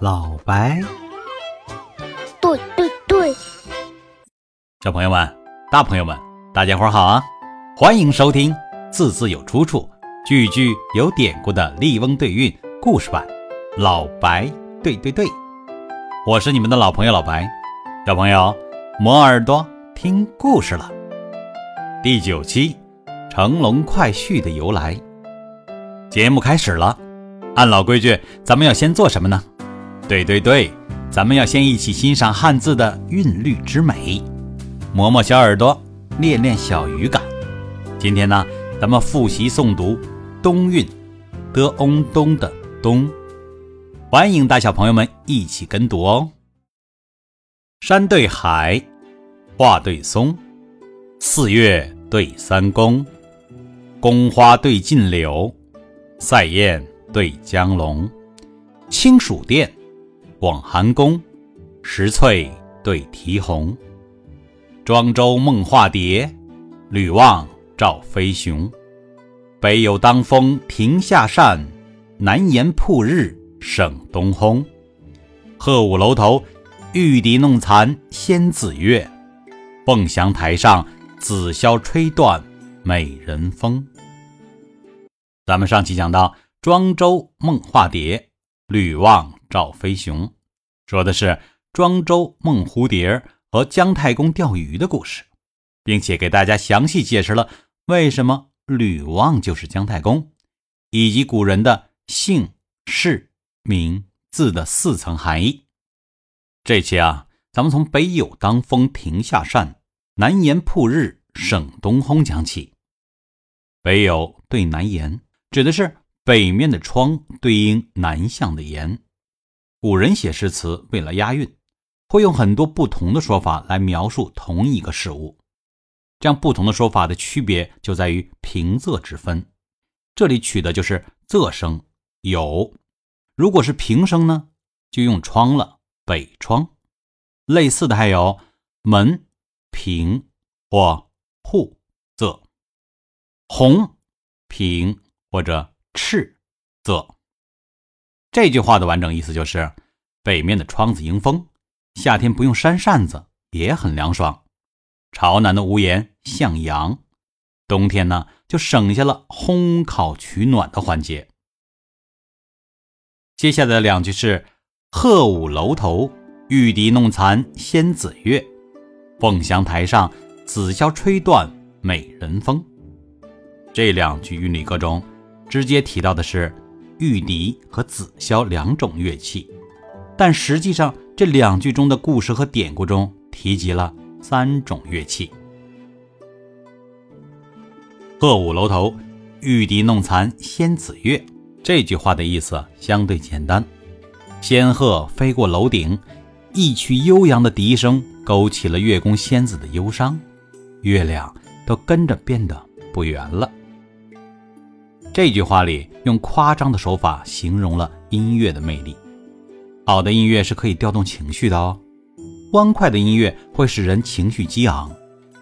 老白，对对对，小朋友们、大朋友们，大家伙好啊！欢迎收听字字有出处、句句有典故的《笠翁对韵》故事版。老白，对对对，我是你们的老朋友老白。小朋友，磨耳朵听故事了。第九期，乘龙快婿的由来。节目开始了，按老规矩，咱们要先做什么呢？对对对，咱们要先一起欣赏汉字的韵律之美，磨磨小耳朵，练练小语感。今天呢，咱们复习诵读东韵的翁东的东，欢迎大小朋友们一起跟读哦。山对海，画对松，四月对三公，宫花对禁柳，塞雁对江龙，清暑殿。广寒宫，石翠对啼红；庄周梦化蝶，吕望赵飞熊。北有当风亭下扇，南檐曝日省东烘。鹤舞楼头，玉笛弄残仙子月。凤翔台上，紫箫吹断美人风。咱们上期讲到庄周梦化蝶，吕望。赵飞熊说的是庄周梦蝴蝶和姜太公钓鱼的故事，并且给大家详细解释了为什么吕望就是姜太公，以及古人的姓氏名字的四层含义。这期啊，咱们从北有当风亭下扇，南檐曝日省东烘讲起。北有对南檐，指的是北面的窗对应南向的檐。古人写诗词为了押韵，会用很多不同的说法来描述同一个事物。这样不同的说法的区别就在于平仄之分。这里取的就是仄声有，如果是平声呢，就用窗了，北窗。类似的还有门平或户仄，红平或者赤仄。这句话的完整意思就是：北面的窗子迎风，夏天不用扇扇子也很凉爽；朝南的屋檐向阳，冬天呢就省下了烘烤取暖的环节。接下来的两句是：鹤舞楼头，玉笛弄残仙子月；凤翔台上，紫箫吹断美人风。这两句韵律歌中，直接提到的是。玉笛和紫箫两种乐器，但实际上这两句中的故事和典故中提及了三种乐器。鹤舞楼头，玉笛弄残仙子月。这句话的意思相对简单：仙鹤飞过楼顶，一曲悠扬的笛声勾起了月宫仙子的忧伤，月亮都跟着变得不圆了。这句话里用夸张的手法形容了音乐的魅力。好的音乐是可以调动情绪的哦。欢快的音乐会使人情绪激昂，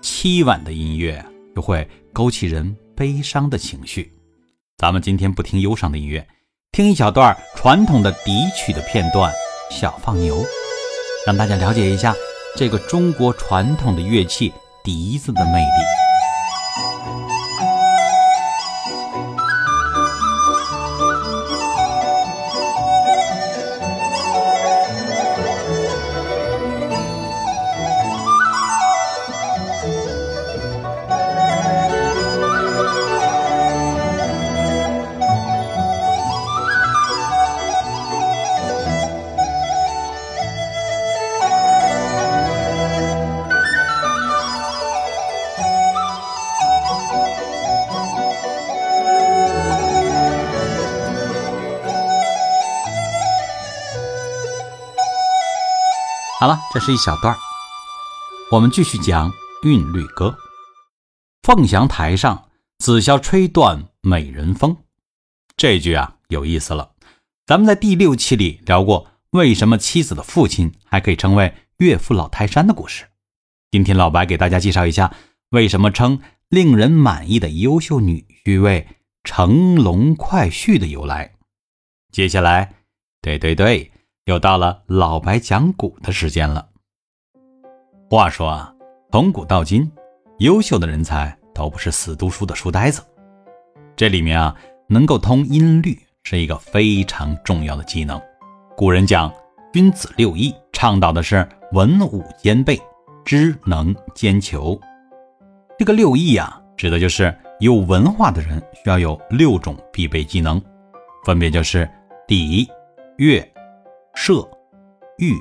凄婉的音乐就会勾起人悲伤的情绪。咱们今天不听忧伤的音乐，听一小段传统的笛曲的片段《小放牛》，让大家了解一下这个中国传统的乐器笛子的魅力。好了，这是一小段我们继续讲韵律歌。凤翔台上，紫箫吹断美人风。这句啊有意思了。咱们在第六期里聊过，为什么妻子的父亲还可以称为岳父老泰山的故事。今天老白给大家介绍一下，为什么称令人满意的优秀女婿为乘龙快婿的由来。接下来，对对对。又到了老白讲古的时间了。话说啊，从古到今，优秀的人才都不是死读书的书呆子。这里面啊，能够通音律是一个非常重要的技能。古人讲“君子六艺”，倡导的是文武兼备、知能兼求。这个六艺啊，指的就是有文化的人需要有六种必备技能，分别就是礼、乐、射、御、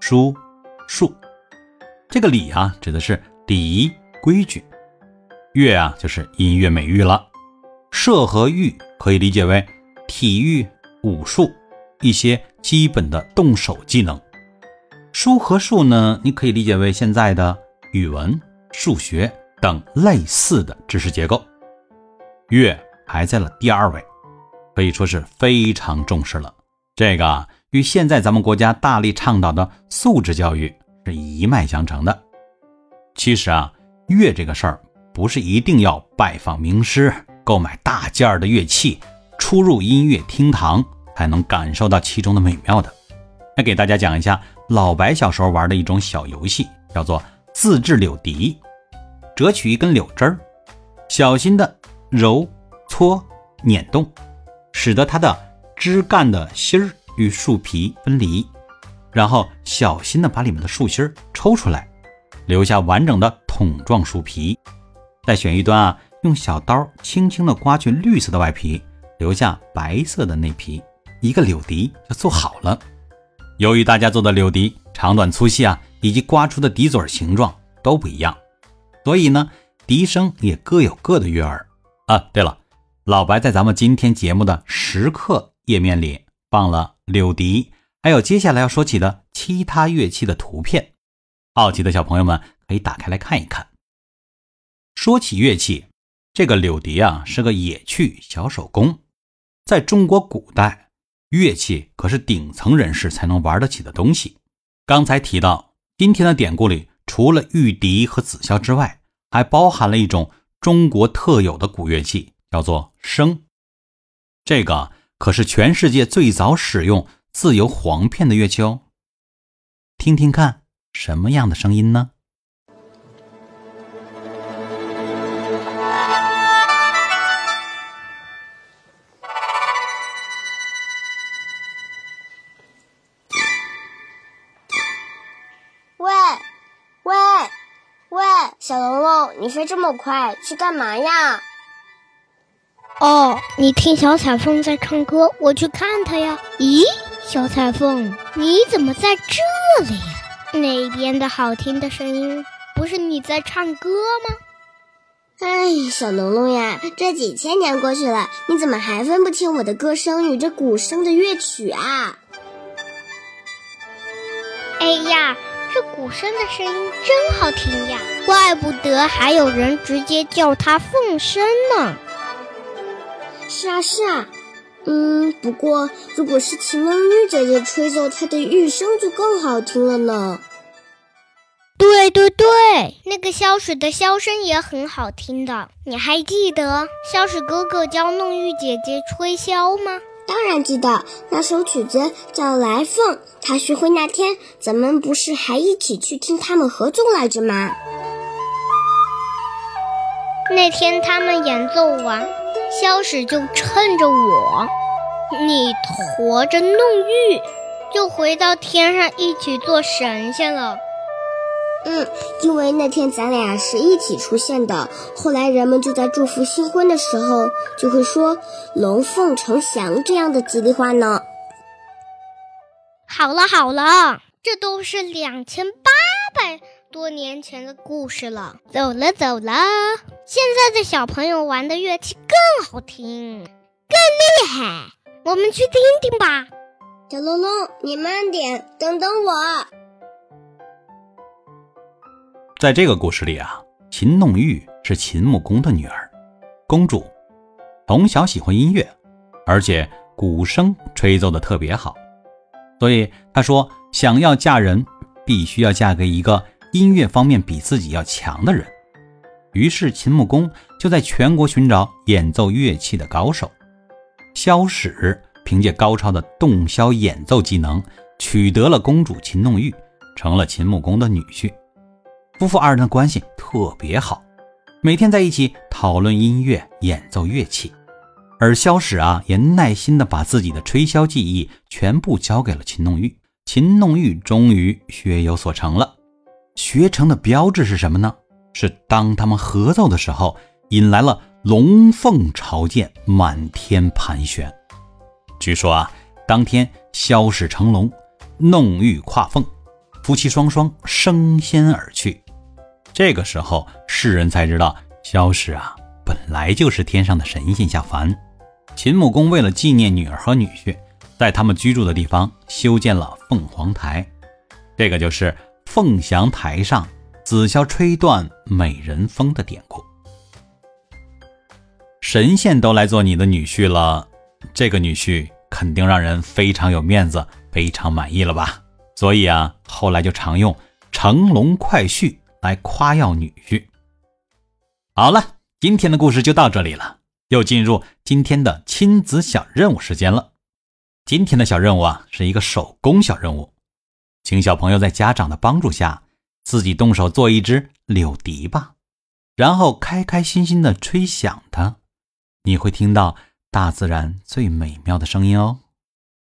书、数。这个礼啊，指的是礼仪规矩；乐啊，就是音乐美育了；射和御可以理解为体育、武术一些基本的动手技能；书和数呢，你可以理解为现在的语文、数学等类似的知识结构。乐排在了第二位，可以说是非常重视了。这个与现在咱们国家大力倡导的素质教育。是一脉相承的。其实啊，乐这个事儿不是一定要拜访名师、购买大件儿的乐器、出入音乐厅堂才能感受到其中的美妙的。那给大家讲一下老白小时候玩的一种小游戏，叫做自制柳笛。折取一根柳枝儿，小心的揉、搓、捻动，使得它的枝干的芯儿与树皮分离。然后小心的把里面的树芯抽出来，留下完整的筒状树皮。再选一端啊，用小刀轻轻的刮去绿色的外皮，留下白色的内皮，一个柳笛就做好了。由于大家做的柳笛长短粗细啊，以及刮出的笛嘴形状都不一样，所以呢，笛声也各有各的悦耳啊。对了，老白在咱们今天节目的时刻页面里放了柳笛。还有接下来要说起的其他乐器的图片，好奇的小朋友们可以打开来看一看。说起乐器，这个柳笛啊是个野趣小手工，在中国古代，乐器可是顶层人士才能玩得起的东西。刚才提到，今天的典故里，除了玉笛和紫箫之外，还包含了一种中国特有的古乐器，叫做笙。这个可是全世界最早使用。自由簧片的乐器哦，听听看什么样的声音呢？喂，喂，喂，小龙龙，你飞这么快，去干嘛呀？哦，你听小彩凤在唱歌，我去看她呀。咦？小彩凤，你怎么在这里呀？那边的好听的声音，不是你在唱歌吗？哎，小龙龙呀，这几千年过去了，你怎么还分不清我的歌声与这鼓声的乐曲啊？哎呀，这鼓声的声音真好听呀，怪不得还有人直接叫它凤声呢。是啊，是啊。嗯，不过如果是秦梦玉姐姐吹奏，她的玉声就更好听了呢。对对对，那个萧水的箫声也很好听的。你还记得萧水哥哥教弄玉姐姐吹箫吗？当然记得，那首曲子叫《来凤》。他学会那天，咱们不是还一起去听他们合奏来着吗？那天他们演奏完。萧史就趁着我，你驮着弄玉，就回到天上一起做神仙了。嗯，因为那天咱俩是一起出现的，后来人们就在祝福新婚的时候，就会说“龙凤呈祥”这样的吉利话呢。好了好了，这都是两千八百。多年前的故事了，走了走了。现在的小朋友玩的乐器更好听，更厉害，我们去听听吧。小龙龙，你慢点，等等我。在这个故事里啊，秦弄玉是秦穆公的女儿，公主，从小喜欢音乐，而且鼓声吹奏的特别好，所以她说想要嫁人，必须要嫁给一个。音乐方面比自己要强的人，于是秦穆公就在全国寻找演奏乐器的高手。萧史凭借高超的洞箫演奏技能，取得了公主秦弄玉，成了秦穆公的女婿。夫妇二人的关系特别好，每天在一起讨论音乐、演奏乐器。而萧史啊，也耐心地把自己的吹箫技艺全部交给了秦弄玉。秦弄玉终于学有所成了。学成的标志是什么呢？是当他们合奏的时候，引来了龙凤朝见，满天盘旋。据说啊，当天萧氏成龙，弄玉跨凤，夫妻双双升仙而去。这个时候，世人才知道萧氏啊，本来就是天上的神仙下凡。秦穆公为了纪念女儿和女婿，在他们居住的地方修建了凤凰台，这个就是凤翔台上紫箫吹断美人风的典故。神仙都来做你的女婿了，这个女婿肯定让人非常有面子，非常满意了吧？所以啊，后来就常用“乘龙快婿”来夸耀女婿。好了，今天的故事就到这里了。又进入今天的亲子小任务时间了。今天的小任务啊，是一个手工小任务，请小朋友在家长的帮助下，自己动手做一只柳笛吧，然后开开心心的吹响它，你会听到大自然最美妙的声音哦。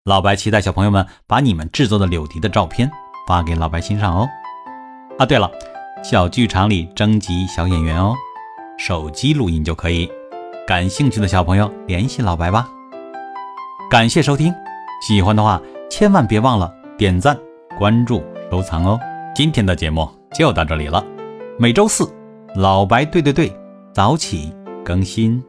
老白期待小朋友们把你们制作的柳笛的照片发给老白欣赏哦。啊，对了，小剧场里征集小演员哦，手机录音就可以。感兴趣的小朋友联系老白吧。感谢收听，喜欢的话千万别忘了点赞、关注、收藏哦。今天的节目就到这里了，每周四老白对对对早起更新。